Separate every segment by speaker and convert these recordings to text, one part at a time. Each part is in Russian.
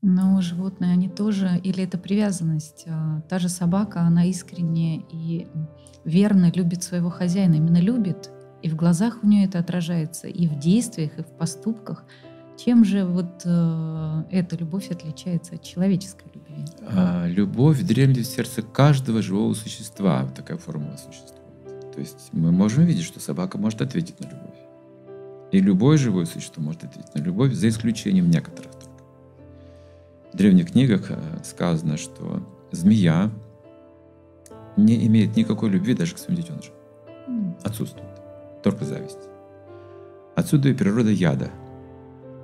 Speaker 1: Но животные, они тоже, или это привязанность? А, Та же собака, она искренне и верно любит своего хозяина. Именно любит, и в глазах у нее это отражается, и в действиях, и в поступках. Чем же вот э, эта любовь отличается от человеческой любви?
Speaker 2: А, любовь дремлет в сердце каждого живого существа. Такая формула существует. То есть мы можем видеть, что собака может ответить на любовь. И любое живое существо может ответить на любовь, за исключением некоторых древних книгах э, сказано, что змея не имеет никакой любви даже к своим детенышам. Отсутствует. Только зависть. Отсюда и природа яда.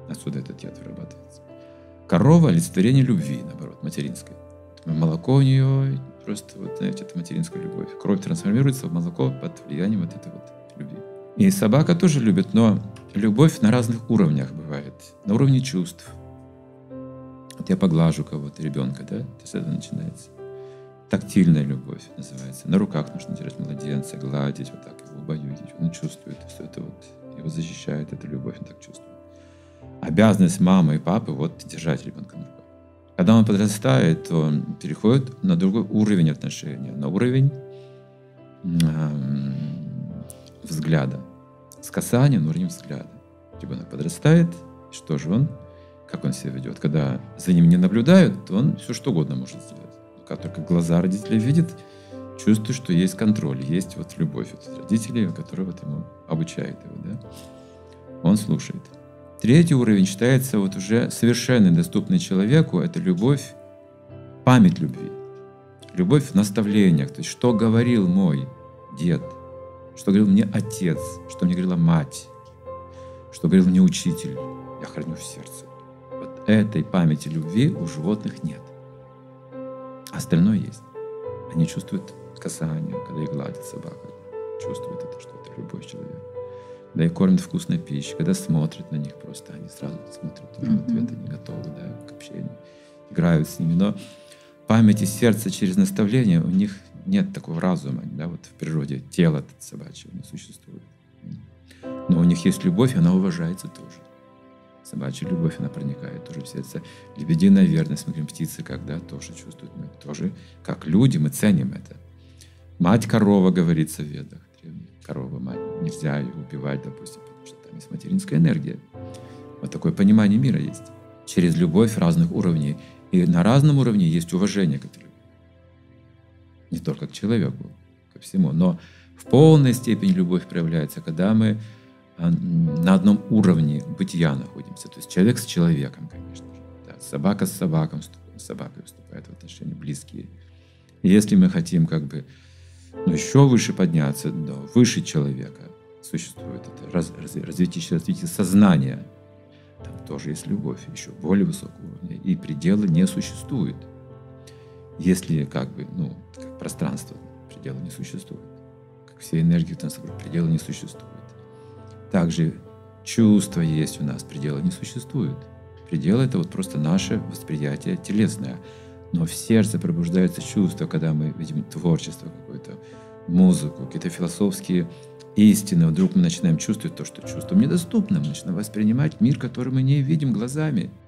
Speaker 2: Отсюда этот яд вырабатывается. Корова – олицетворение любви, наоборот, материнской. Молоко у нее просто, вот, знаете, это материнская любовь. Кровь трансформируется в молоко под влиянием вот этой вот любви. И собака тоже любит, но любовь на разных уровнях бывает. На уровне чувств. Вот я поглажу кого-то, ребенка, да, это с этого начинается. Тактильная любовь называется. На руках нужно держать младенца, гладить, вот так его убаюдить. Он чувствует все это вот, его защищает эта любовь, он так чувствует. Обязанность мамы и папы вот держать ребенка на руках. Когда он подрастает, то он переходит на другой уровень отношения, на уровень м, взгляда. С касания на уровень взгляда. Ребенок подрастает, что же он? Как он себя ведет? Когда за ним не наблюдают, то он все что угодно может сделать. Как только глаза родителей видят, чувствует, что есть контроль, есть вот любовь от родителей, которая вот ему обучает его, да? Он слушает. Третий уровень считается вот уже совершенно доступный человеку. Это любовь, память любви. Любовь в наставлениях. То есть, что говорил мой дед, что говорил мне отец, что мне говорила мать, что говорил мне учитель. Я храню в сердце. Этой памяти любви у животных нет. Остальное есть. Они чувствуют касание, когда их гладит собака. Чувствуют это, что это любовь человека. Когда их кормят вкусной пищей, когда смотрят на них просто, они сразу смотрят уже в ответ, они готовы да, к общению, играют с ними. Но память и сердце через наставление, у них нет такого разума, да, вот в природе тело собачье не существует. Но у них есть любовь, и она уважается тоже. Собачья любовь, она проникает тоже в сердце. Лебединая верность, мы говорим, птицы, когда тоже чувствуют, мы тоже, как люди, мы ценим это. Мать корова, говорится в ведах. древних. Корова, мать, нельзя ее убивать, допустим, потому что там есть материнская энергия. Вот такое понимание мира есть. Через любовь разных уровней. И на разном уровне есть уважение к этой любви. Не только к человеку, ко всему. Но в полной степени любовь проявляется, когда мы на одном уровне бытия находимся. То есть человек с человеком, конечно же. Да, собака с собаком, с собакой вступает в отношения близкие. И если мы хотим как бы ну, еще выше подняться, да, выше человека, существует это раз, раз- развитие, развитие сознания. Там тоже есть любовь, еще более высокого уровня. И предела не существует. Если как бы, ну, как пространство, предела не существует. Как все энергии в танце, предела не существует. Также чувства есть у нас, предела не существует. Предел — это вот просто наше восприятие телесное. Но в сердце пробуждаются чувства, когда мы видим творчество какое-то, музыку, какие-то философские истины. Вдруг мы начинаем чувствовать то, что чувствам недоступно. Мы начинаем воспринимать мир, который мы не видим глазами —